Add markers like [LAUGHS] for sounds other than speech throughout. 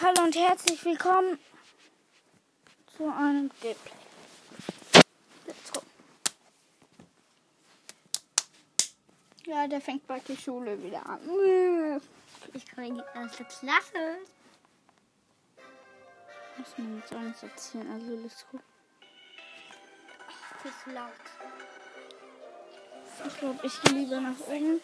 Hallo und herzlich willkommen zu einem Gameplay. Let's go. Ja, der fängt bald die Schule wieder an. Ich komme in die erste Klasse. Muss man jetzt auch nicht erzählen, also let's go. Das ist laut. Ich glaube, ich gehe lieber nach oben.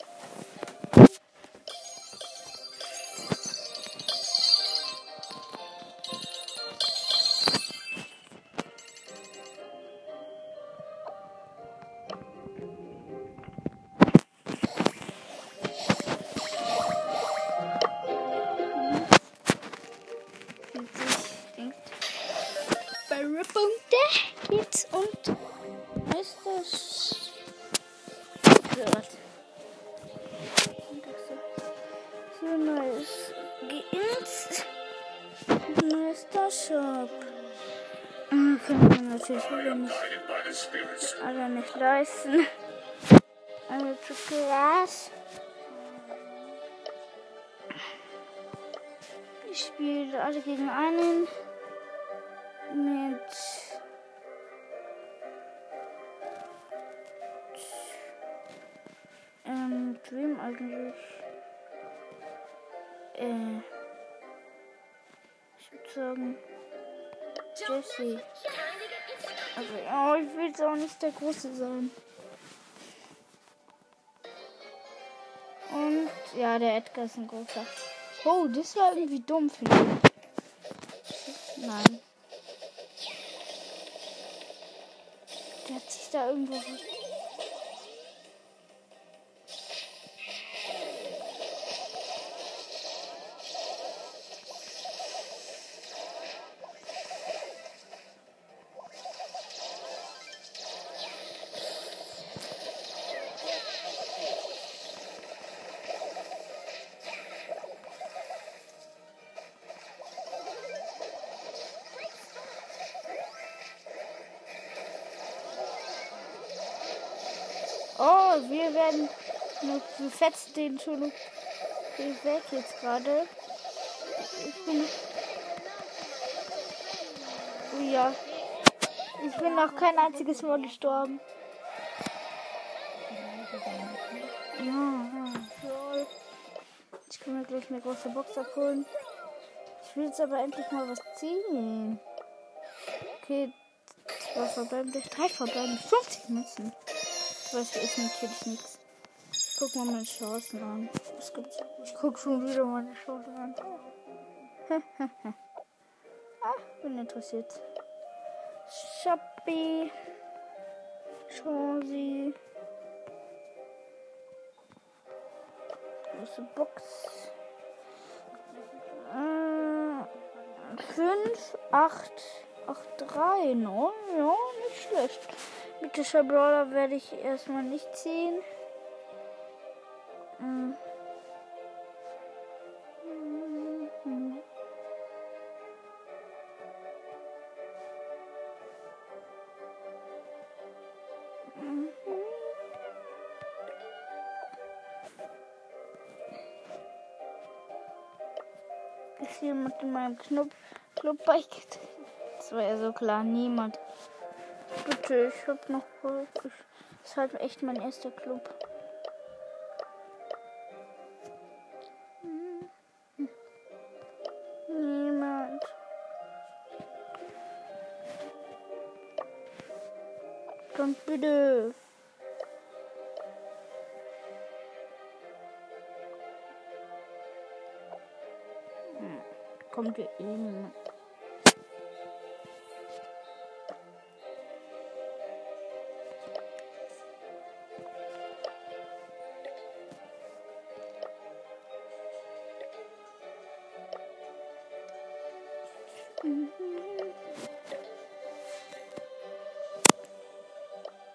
Natürlich alle nicht, alle nicht leisten. Alle zu Glas. Ich spiele alle gegen einen mit ähm, Dream eigentlich. Äh, ich würde sagen Jesse. Also, ja, ich will jetzt auch nicht der Große sein. Und ja, der Edgar ist ein großer. Oh, das war irgendwie dumm, finde ich. Nein. Der hat sich da irgendwo. Fetzt den schon weg jetzt gerade. Ich bin. Oh ja. Ich bin noch kein einziges Mal gestorben. Ich kann mir gleich eine große Box abholen. Ich will jetzt aber endlich mal was ziehen. Okay, zwei verbleibende, drei verbleibende, 50 Münzen. Das ist natürlich nichts. Guck mal meine Chancen an. Was gibt's? Ich guck schon wieder meine Chancen an. [LAUGHS] ah, bin interessiert. Shopee. Chance. Große Box. Äh, 5, 8, 8, 3. No, ja, nicht schlecht. Mythischer Brawler werde ich erstmal nicht ziehen. Ist jemand in meinem Club, Club beigetreten? Das war ja so klar, niemand. Bitte, ich hab noch Das ist halt echt mein erster Club. Kommt eh niemand.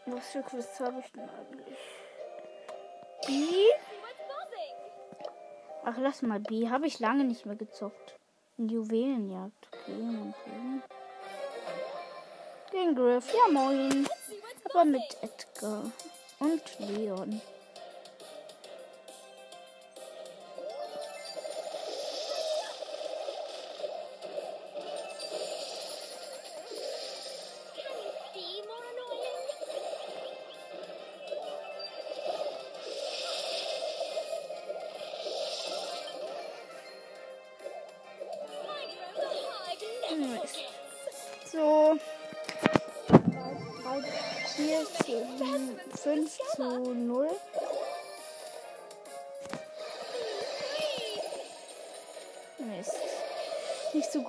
Was für Quiz habe ich denn eigentlich? Ach, lass mal B. Habe ich lange nicht mehr gezockt. Juwelenjagd. Okay, B. Gegen Griff. Ja, moin. Aber mit Edgar. Und Leon.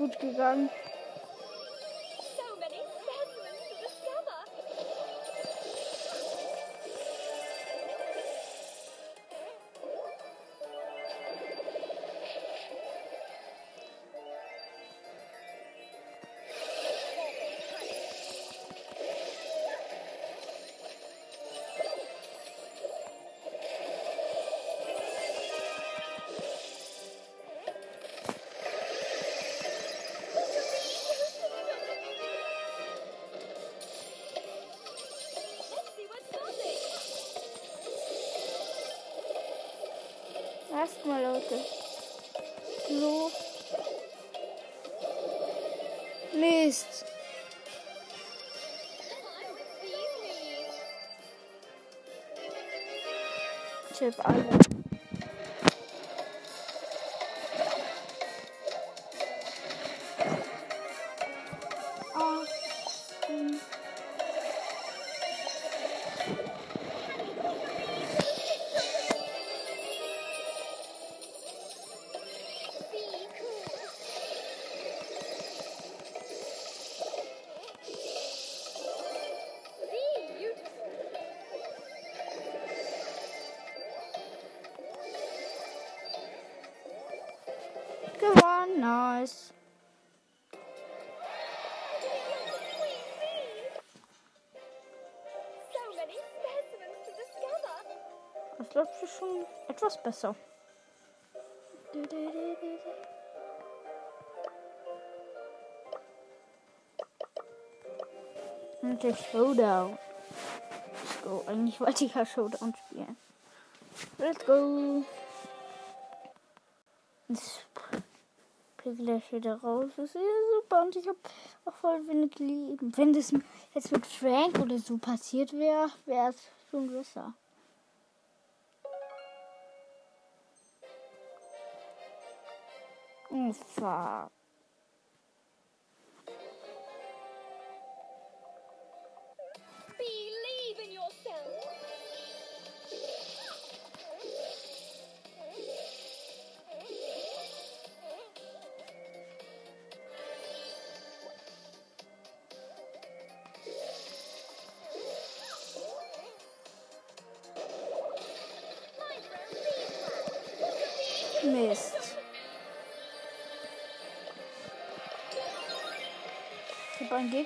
Gut gegangen. Erstmal, Leute. So. Mist. Hab alle. Das läuft schon etwas besser. Und der Showdown. Let's go. Eigentlich wollte ich ja Showdown spielen. Let's go. Krieg ich gleich wieder raus. Das ist ja super. Und ich habe auch voll wenig Leben. Wenn das jetzt mit Frank oder so passiert wäre, wäre es schon besser. Oh,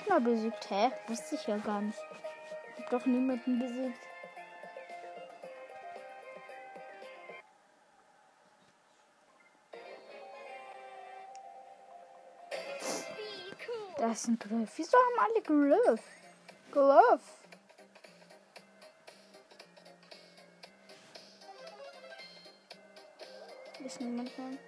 Gegner besiegt. Hä? Wusste ich ja gar nicht. Ich habe doch niemanden besiegt. Das sind Griff. Wieso haben alle Griff? Griff. Ist niemand dran?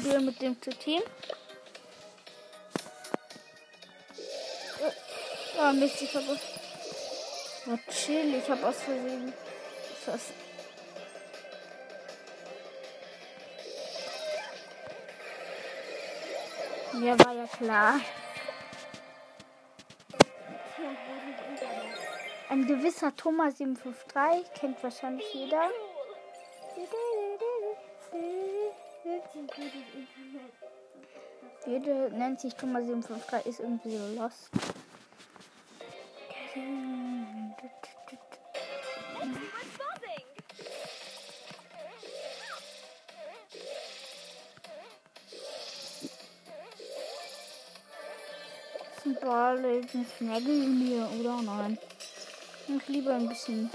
Probiere mit dem zu Team. Ah, Mist, ich habe. Ja, chill, ich habe aus Versehen. Was? Ja, war ja klar. Ein gewisser Thomas 753 kennt wahrscheinlich jeder. Jede nennt sich Thomas 753, ist irgendwie so lost. Ball, ein Snaggle mir, oder? Nein. Ich lieber ein bisschen.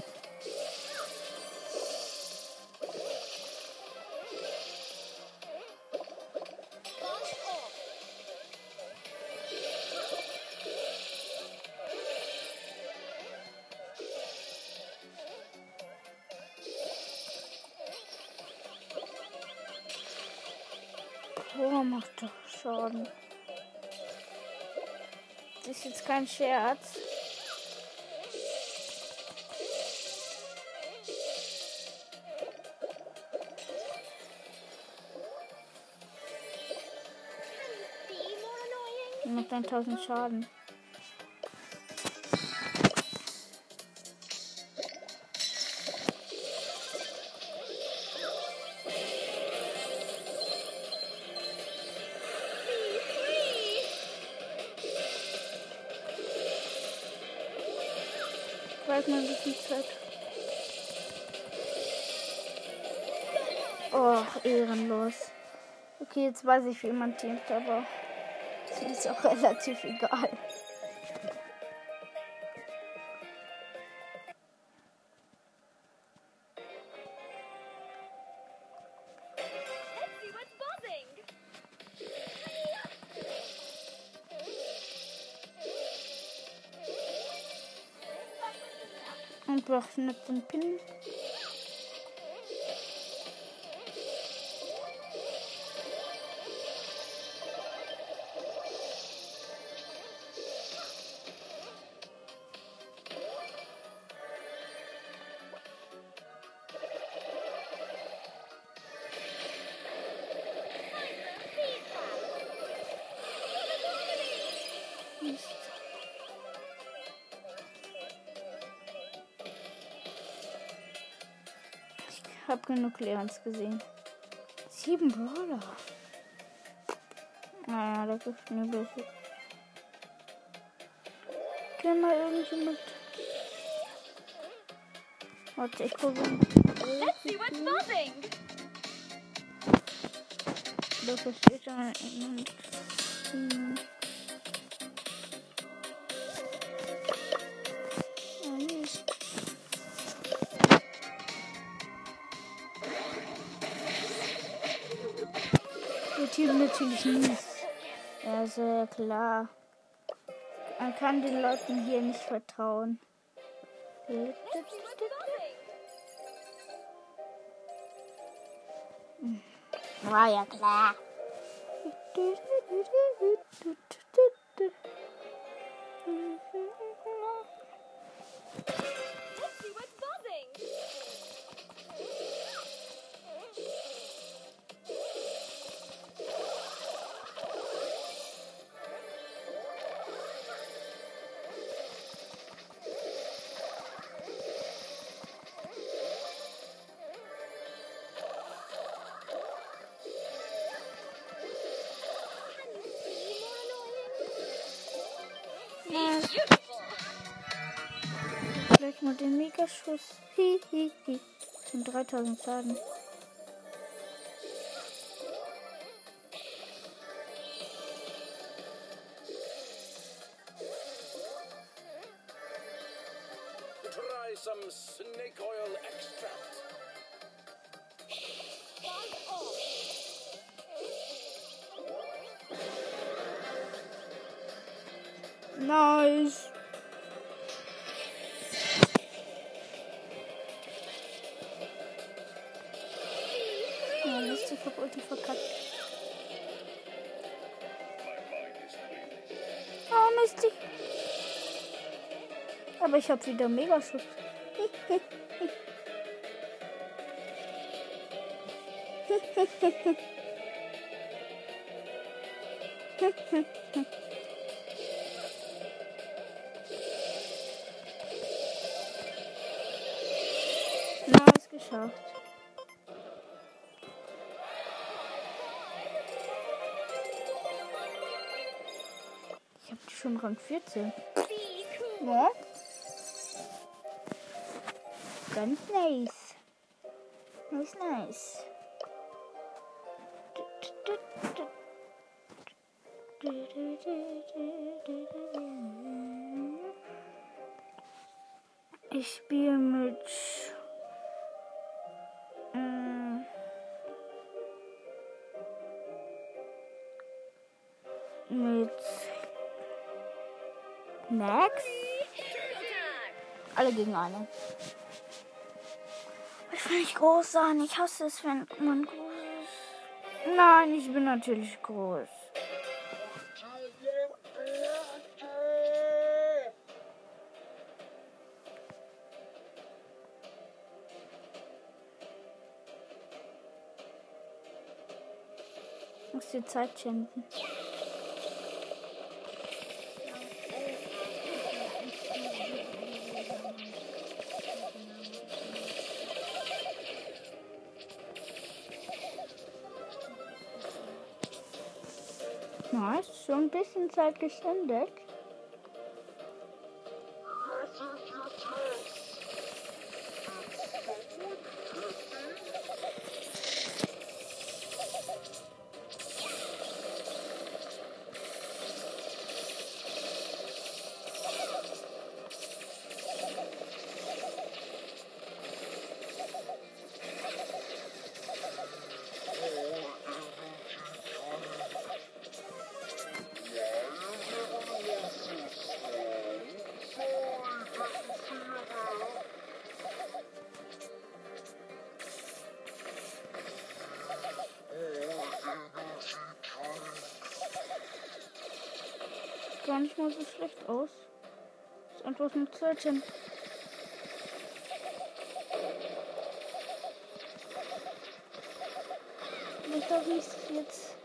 Kein Scherz. Macht 1000 Schaden. Jetzt weiß ich, wie man teamt, aber es ist auch relativ egal. Buzzing. Einfach nicht den Pin. Hab genug Leons gesehen. Sieben Brawler. Naja, das ist mir besser. Kann mal irgendjemand. Warte, ich gucke. Let's see what's buzzing. Da versteht schon jemand. Natürlich mies. Ja, sehr klar. Man kann den Leuten hier nicht vertrauen. War ja klar. [LAUGHS] gleich mal den Megaschuss. Hi, hi, hi. Und 3000 Schaden. Ich hab wieder Megaschuss. Nice geschafft. schon Rang 14. Be cool. Ja. Ganz nice. Nice, nice. Ich spiele mit. mm, Mit. Max? Alle gegen Ich will nicht groß sein. Ich hasse es, wenn man groß ist. Nein, ich bin natürlich groß. Ich muss dir Zeit schenken. Bisschen Zeit geschändet. Mal so schlecht aus. Ist einfach nur Zeit hin. Ich glaube nicht jetzt.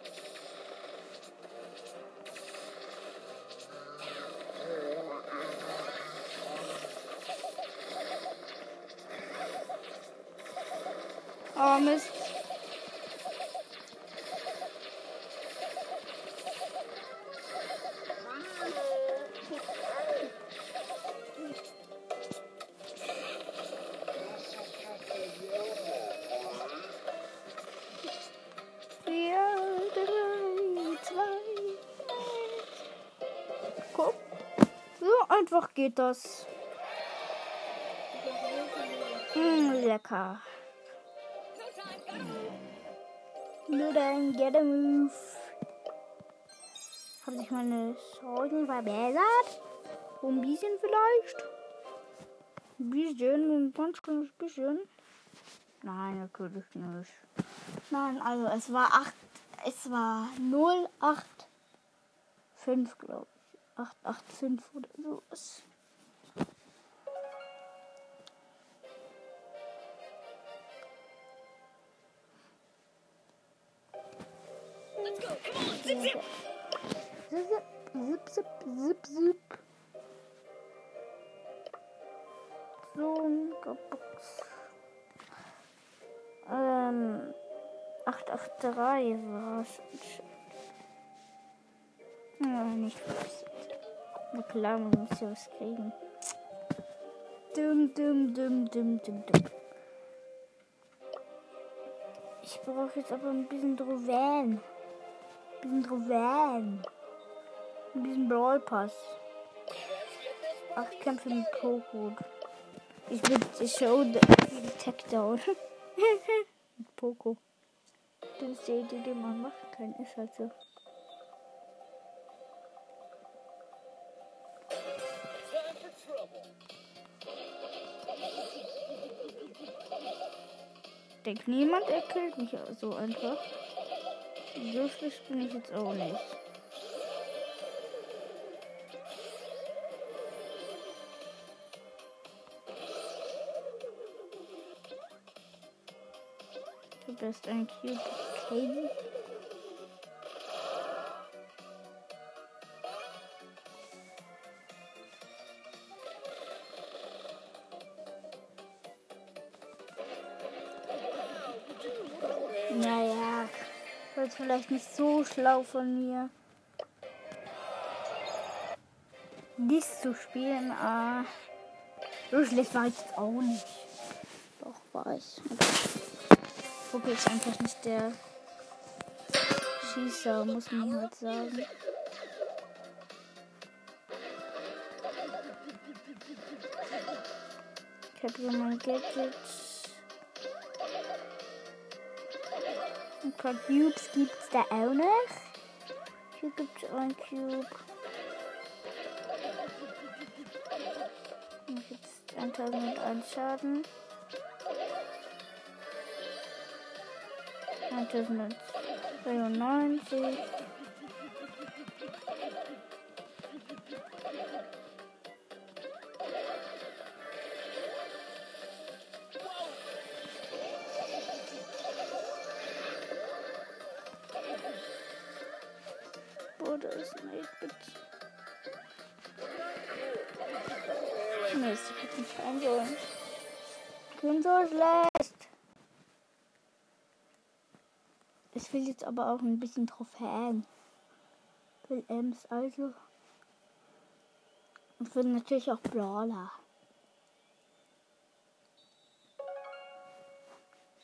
Geht das. Mm, lecker. Nur dann get a move. Haben sich meine Chancen verbessert? Ein bisschen vielleicht? Ein bisschen, ein ganz kleines bisschen. Nein, natürlich nicht. Nein, also es war 8, es war 0, 8, 5, glaube ich. 8, 8, 5 oder sowas. 883 war es. Ja, nicht was. Na klar, man muss ja was kriegen. Dum, dum, dum, dum, dum, dum. Ich brauche jetzt aber ein bisschen Trophäen. Ein bisschen Trophäen. Ein bisschen Brawl Pass. Acht Kämpfe mit Poco. Ich bin Show Takedown. [LAUGHS] mit Poco. Die Idee, die man machen kann. Ist halt so. Denkt niemand, er killt mich so einfach. So schlecht bin ich jetzt auch nicht. Du bist ein cute Baby. Naja, war jetzt vielleicht nicht so schlau von mir. dies zu spielen. Ah, so schlecht war ich jetzt auch nicht. Doch, war ich. Poké ist einfach nicht der Schießer, muss man halt sagen. Ich habe hier mein Gadget. Ein paar Cubes gibt es da auch noch. Hier gibt es einen Cube. Ich Und jetzt 1001 Schaden. 1002. 93. Wurde es nicht bitte. Ich bin so schlecht. Ich will jetzt aber auch ein bisschen Trophäen. Will Ems also. Und will natürlich auch Brawler.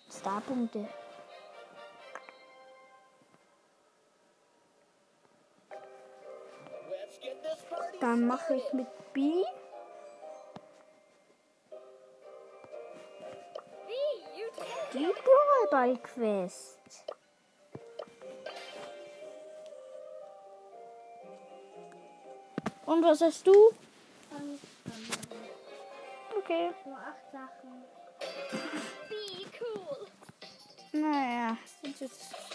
Starpunkte. Dann mache ich mit B. Die Brawlball Quest. Und was hast du? Okay. Nur acht Sachen. Be cool. Naja, sind jetzt.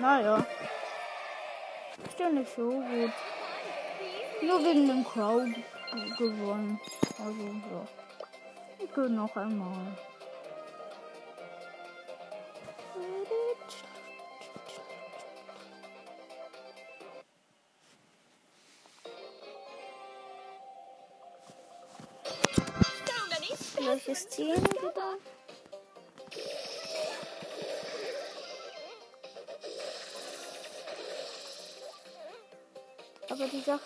Naja. Ist ja nicht so gut. Nur wegen dem Crow g- gewonnen. Also, ja. Ich gehe noch einmal. Welches Team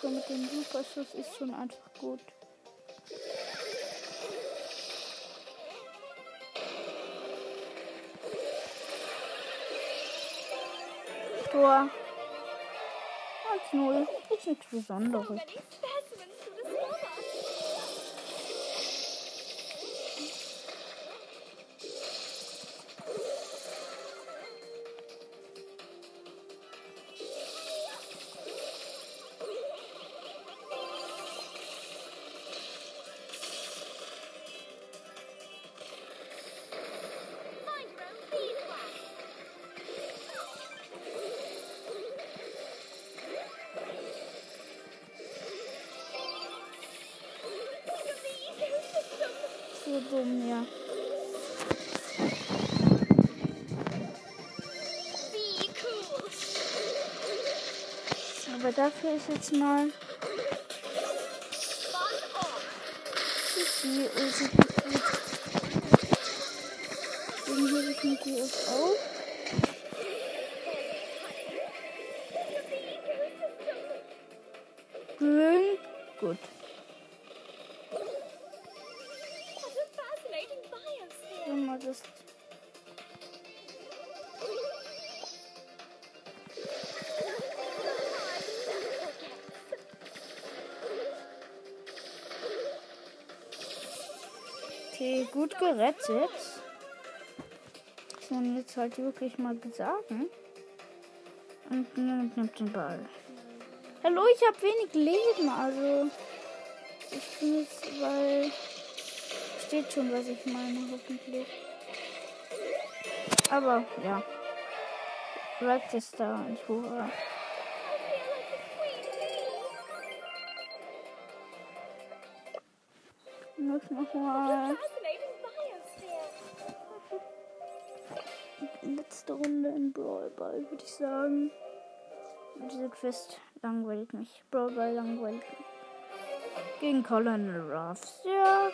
Sache mit dem Superschuss ist schon einfach gut. Tor. 1-0. Ist nichts So Besonderes. Dafür ist jetzt mal die Ulti Den hebe ich mit die auf gut gerettet. Das muss jetzt halt wirklich mal sagen. Und niemand nimmt den Ball. Hallo, ich habe wenig Leben, also. Ich bin jetzt, weil. Steht schon, was ich meine, hoffentlich. Aber, ja. Rex ist da und hurra. Noch nochmal. Letzte Runde in Brawl Ball, würde ich sagen. Diese Quest langweilt mich. Brawl Ball langweilt mich. Gegen Colonel Ruffs. Ja.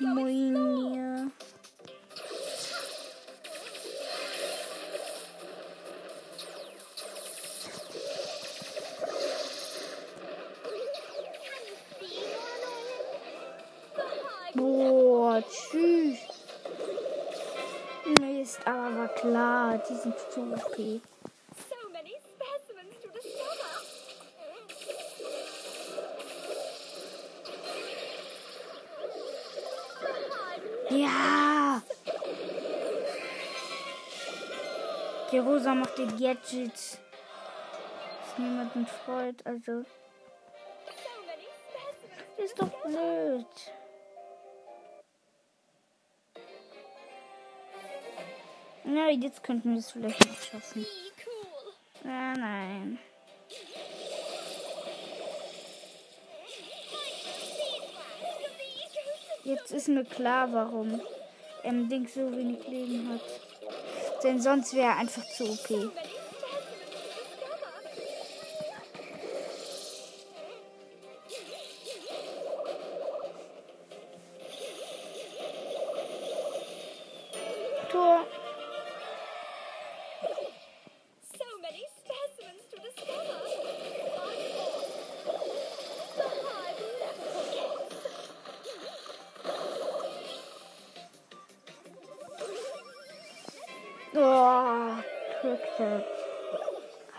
Moin hier. Klar, die sind zu OP. Ja! Die Rosa macht die Gadgets. Was niemanden freut, also. Ist doch blöd. Na, jetzt könnten wir es vielleicht noch schaffen. Ja, nein. Jetzt ist mir klar, warum ähm, Ding so wenig Leben hat. Denn sonst wäre er einfach zu OP. Many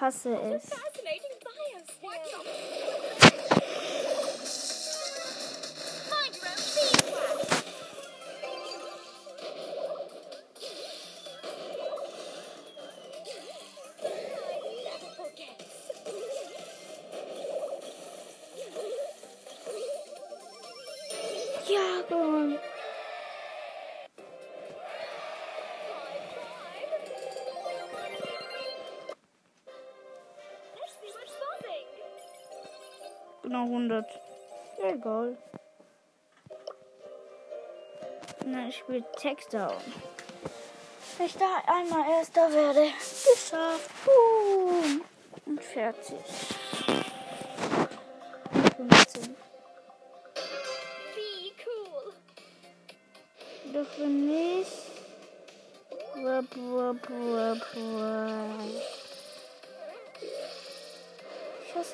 Hasse es. Egal. Na, ich spiele Textdown. Wenn ich da einmal Erster werde. Geschafft. Boom. Und fertig.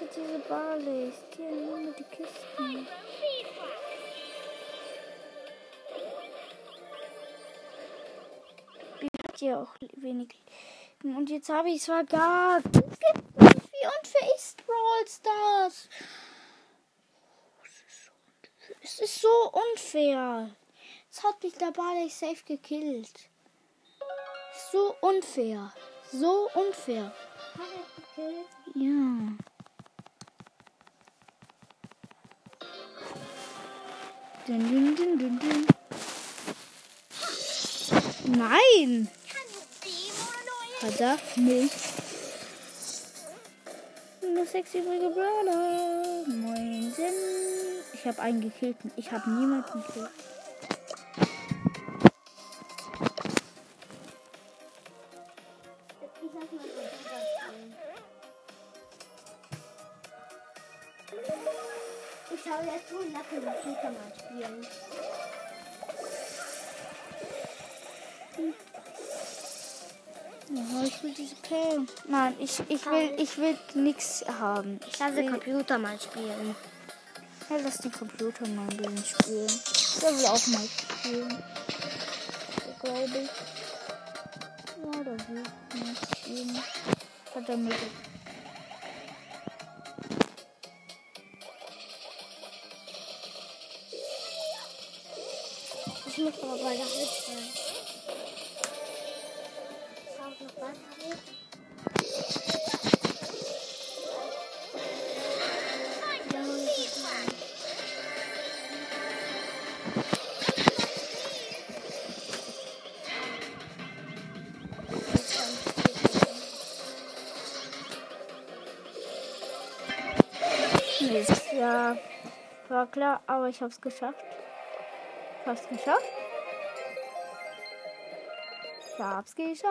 Ich hasse diese Barleys. Die immer die Kisten. Die hat ja auch wenig. Und jetzt habe ich es vergagt. Es gibt nicht. Wie unfair ist Brawl Stars? Es ist so unfair. Es hat mich der Barley safe gekillt. So unfair. So unfair. Ja. Dun, dun, dun, dun. Nein! Verdammt nicht. Nur sechs übrige Brawler. Moinsen. Ich habe einen gekillt. Ich habe niemanden gekillt. Ich habe jetzt wohl Lacken mit Peter mal spielen. Ja, ich will diese Perlen. Nein, ich, ich will, ich will nichts haben. Ich Ich lasse will, Computer mal spielen. ja, lass den Computer mal ein bisschen spielen. Der will auch mal spielen. So glaube ich. Ja, der will mal spielen. Hat er mit. aber bei der Hälfte. Schaut noch was habe Ja, war klar, aber ich hab's geschafft. Ich hab's geschafft. Ich hab's geschafft.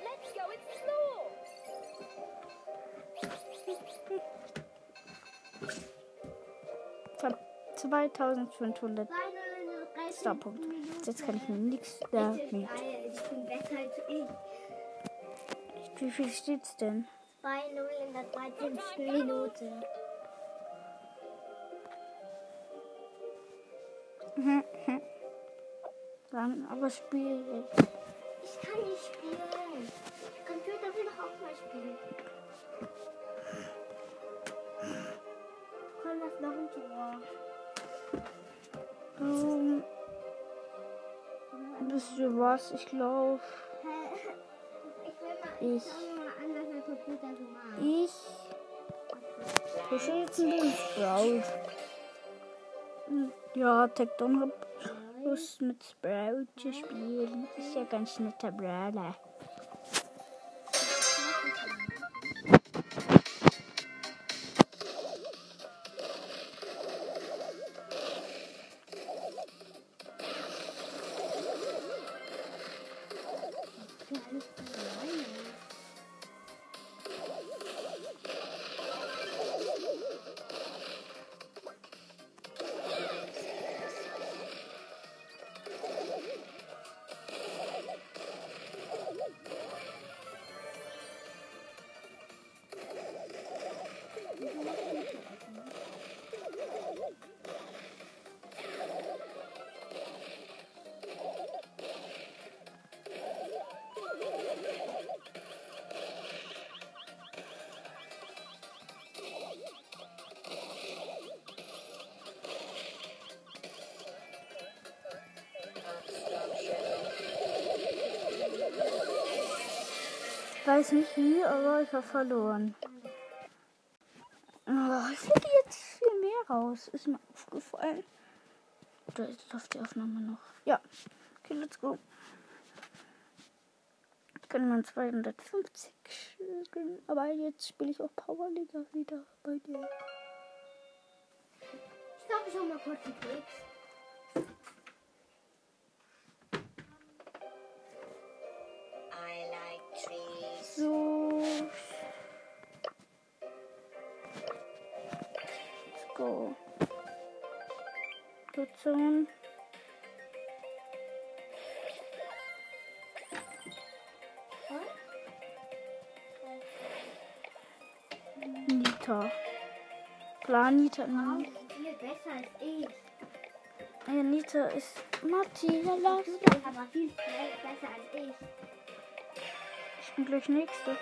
Let's go explore. Ich hab 2500 Starpunkte. Jetzt kann ich mir nichts da Ich bin besser als ich. Wie viel steht's denn? 2-0 in der 13. Minute. [LAUGHS] Dann aber spiel. Ich kann nicht spielen. Computer will doch auch mal spielen. Komm, das noch ein Tor. Ähm, wisst ihr was? Ich glaube, [LAUGHS] Ich will mal, Ich- der ich jetzt ein bisschen Sprout. Hm, Ja, Tekton hab Lust mit Sprout zu spielen. Ist ja ganz netter Brawler. Weiß nicht wie, aber ich habe verloren. Oh, ich fliege jetzt viel mehr raus. Ist mir aufgefallen. Oder ist läuft die Aufnahme noch? Ja. Okay, let's go. Jetzt können wir 250 spielen. Aber jetzt spiele ich auch Powerliga wieder bei dir. Ich glaube, schon mal kurz die Keks. Klar, Nita. Auch Nein. viel besser als ich. Ja, Nita ist. Matti, ja, lass. Computer ist aber viel besser als ich. Ich bin gleich nächste.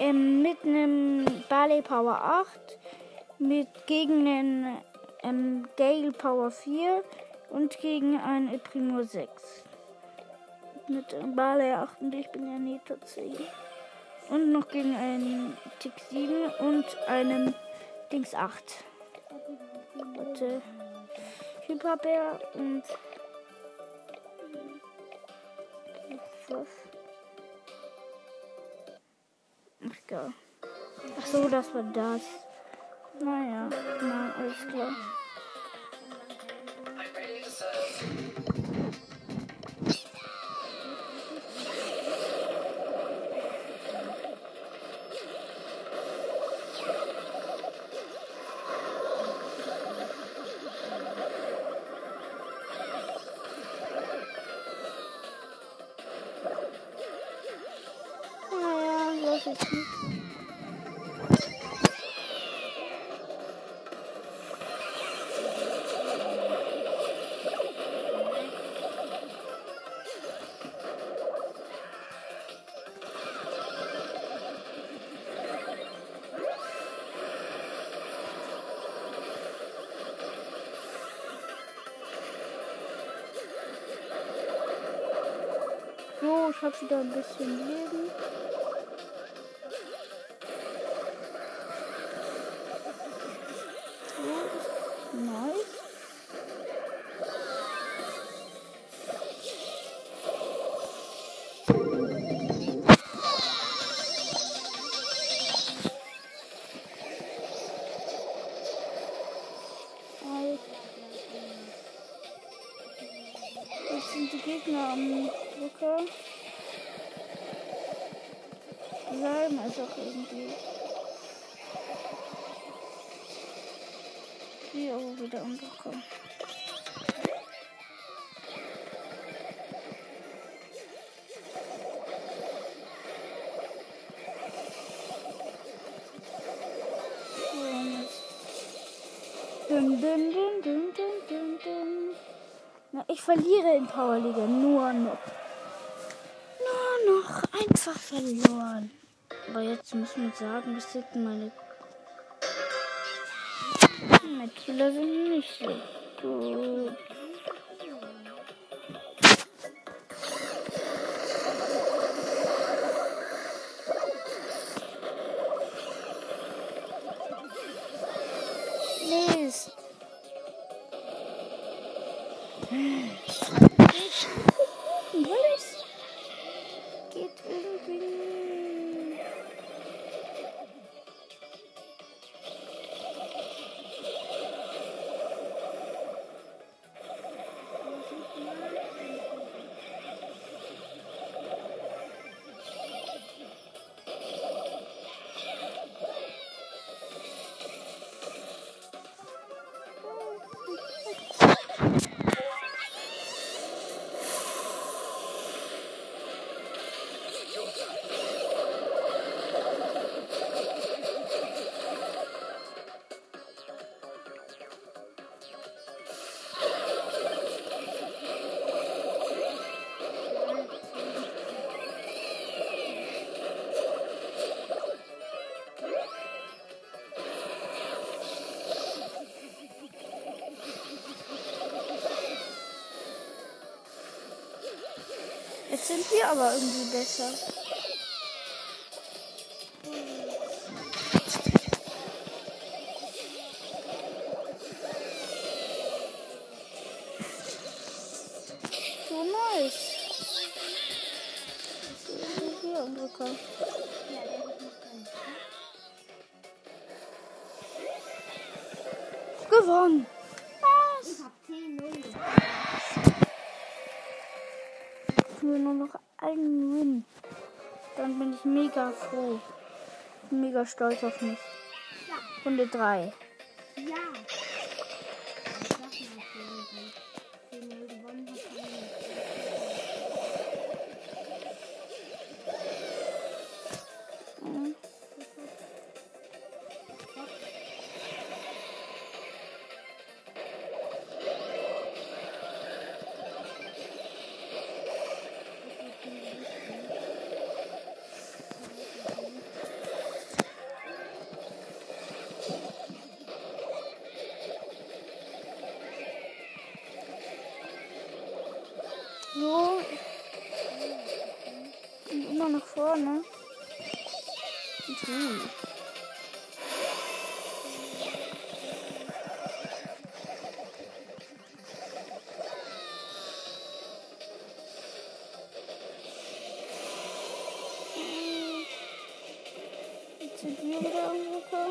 Ähm, mit einem Barley Power 8, mit gegen einen ähm, Gale Power 4 und gegen einen El Primo 6. Mit Barley 8 und ich bin ja Nita 10. Und noch gegen einen Tick 7 und einem Dings 8. Warte. Hyperbär und. Was? Ach, egal. Ach so, das war das. Naja, nein, alles klar. Habe wieder ein bisschen Leben. Dun, dun, dun, dun, dun, dun. Na, ich verliere in Powerliga nur noch. Nur noch einfach verloren. Aber jetzt müssen wir sagen, bis jetzt meine Mitspieler sind nicht so gut. Sind wir aber irgendwie besser. So nice. Hier ganz. Gewonnen. Mega froh. Mega stolz auf mich. Ja. Runde 3. Ja. Sind wir wieder Rucker.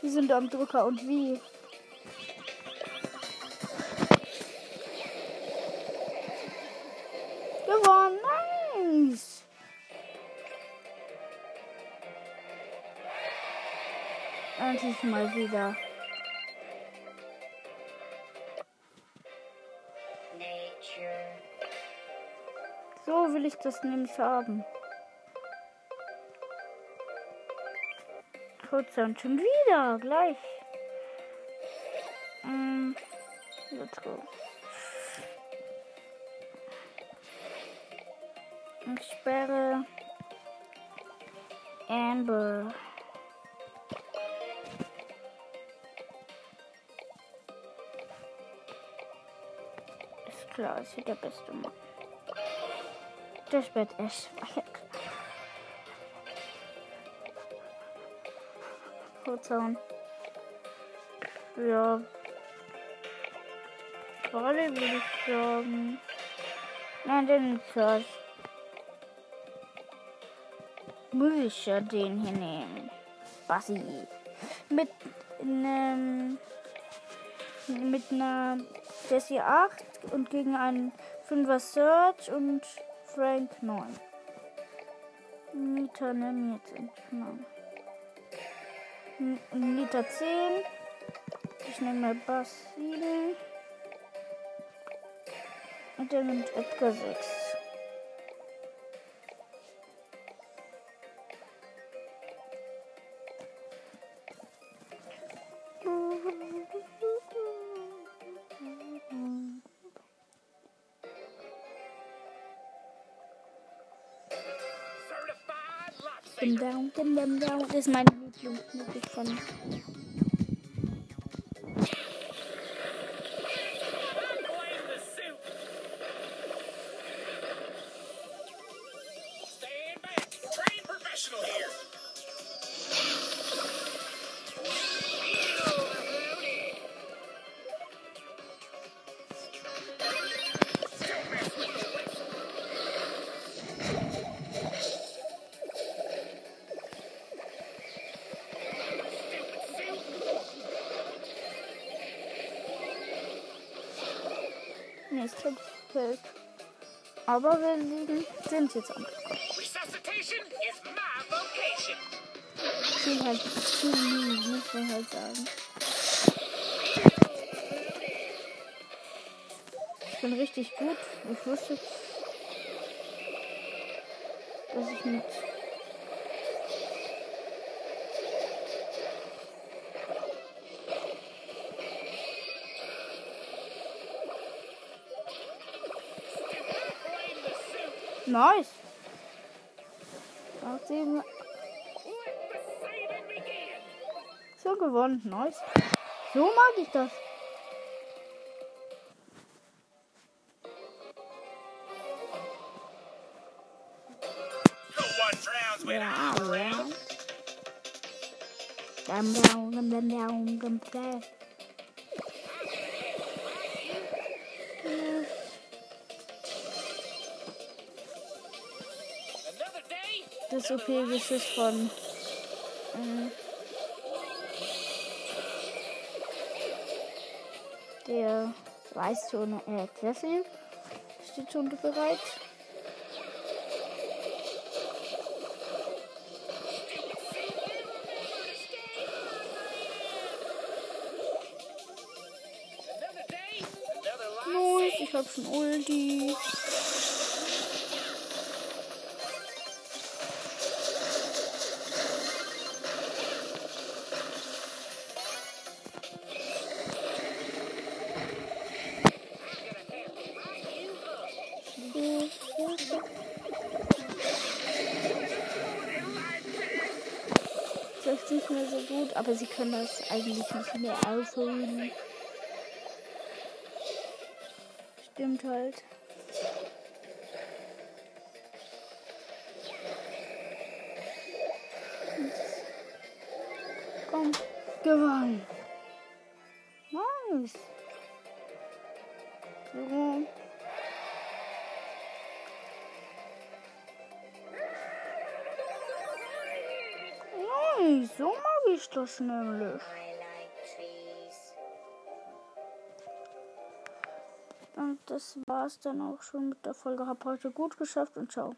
Wir sind am Drücker und wie? Endlich mal wieder. So will ich das nämlich haben. Kurzer und schon wieder, gleich. Hier der beste Mann. Ash. War ja klar. Kurzhauen. Ja. Barley würde ich sagen. Nein, den Search. Muss ich ja den hier nehmen. Bassi. Mit einem. Mit einer Jessie 8 und gegen einen 5er Search und Frank 9. Nita nimm jetzt entfernen. Nita 10. Ich nehme Bass 7. Und der nimmt Edgar 6. Das ist meine Lieblingsmusik von. Feld. Aber wir liegen, sind jetzt am Resuscitation is my vocation. Ziel halt Ziel liegen, muss man halt sagen. Ich bin richtig gut. Ich wusste, dass ich mit Nice. So gewonnen. Nice. So mag ich das. No one drowns when Ja, I'm ja. around. Day, Das OP-Geschiss von. Ähm, der weiß schon, sehr viel. Steht schon bereit. Los, ich hab schon Ulti. Aber sie können das eigentlich nicht mehr aufholen. Stimmt halt. Ich das nämlich. Und das war's dann auch schon mit der Folge. Hab heute gut geschafft und ciao.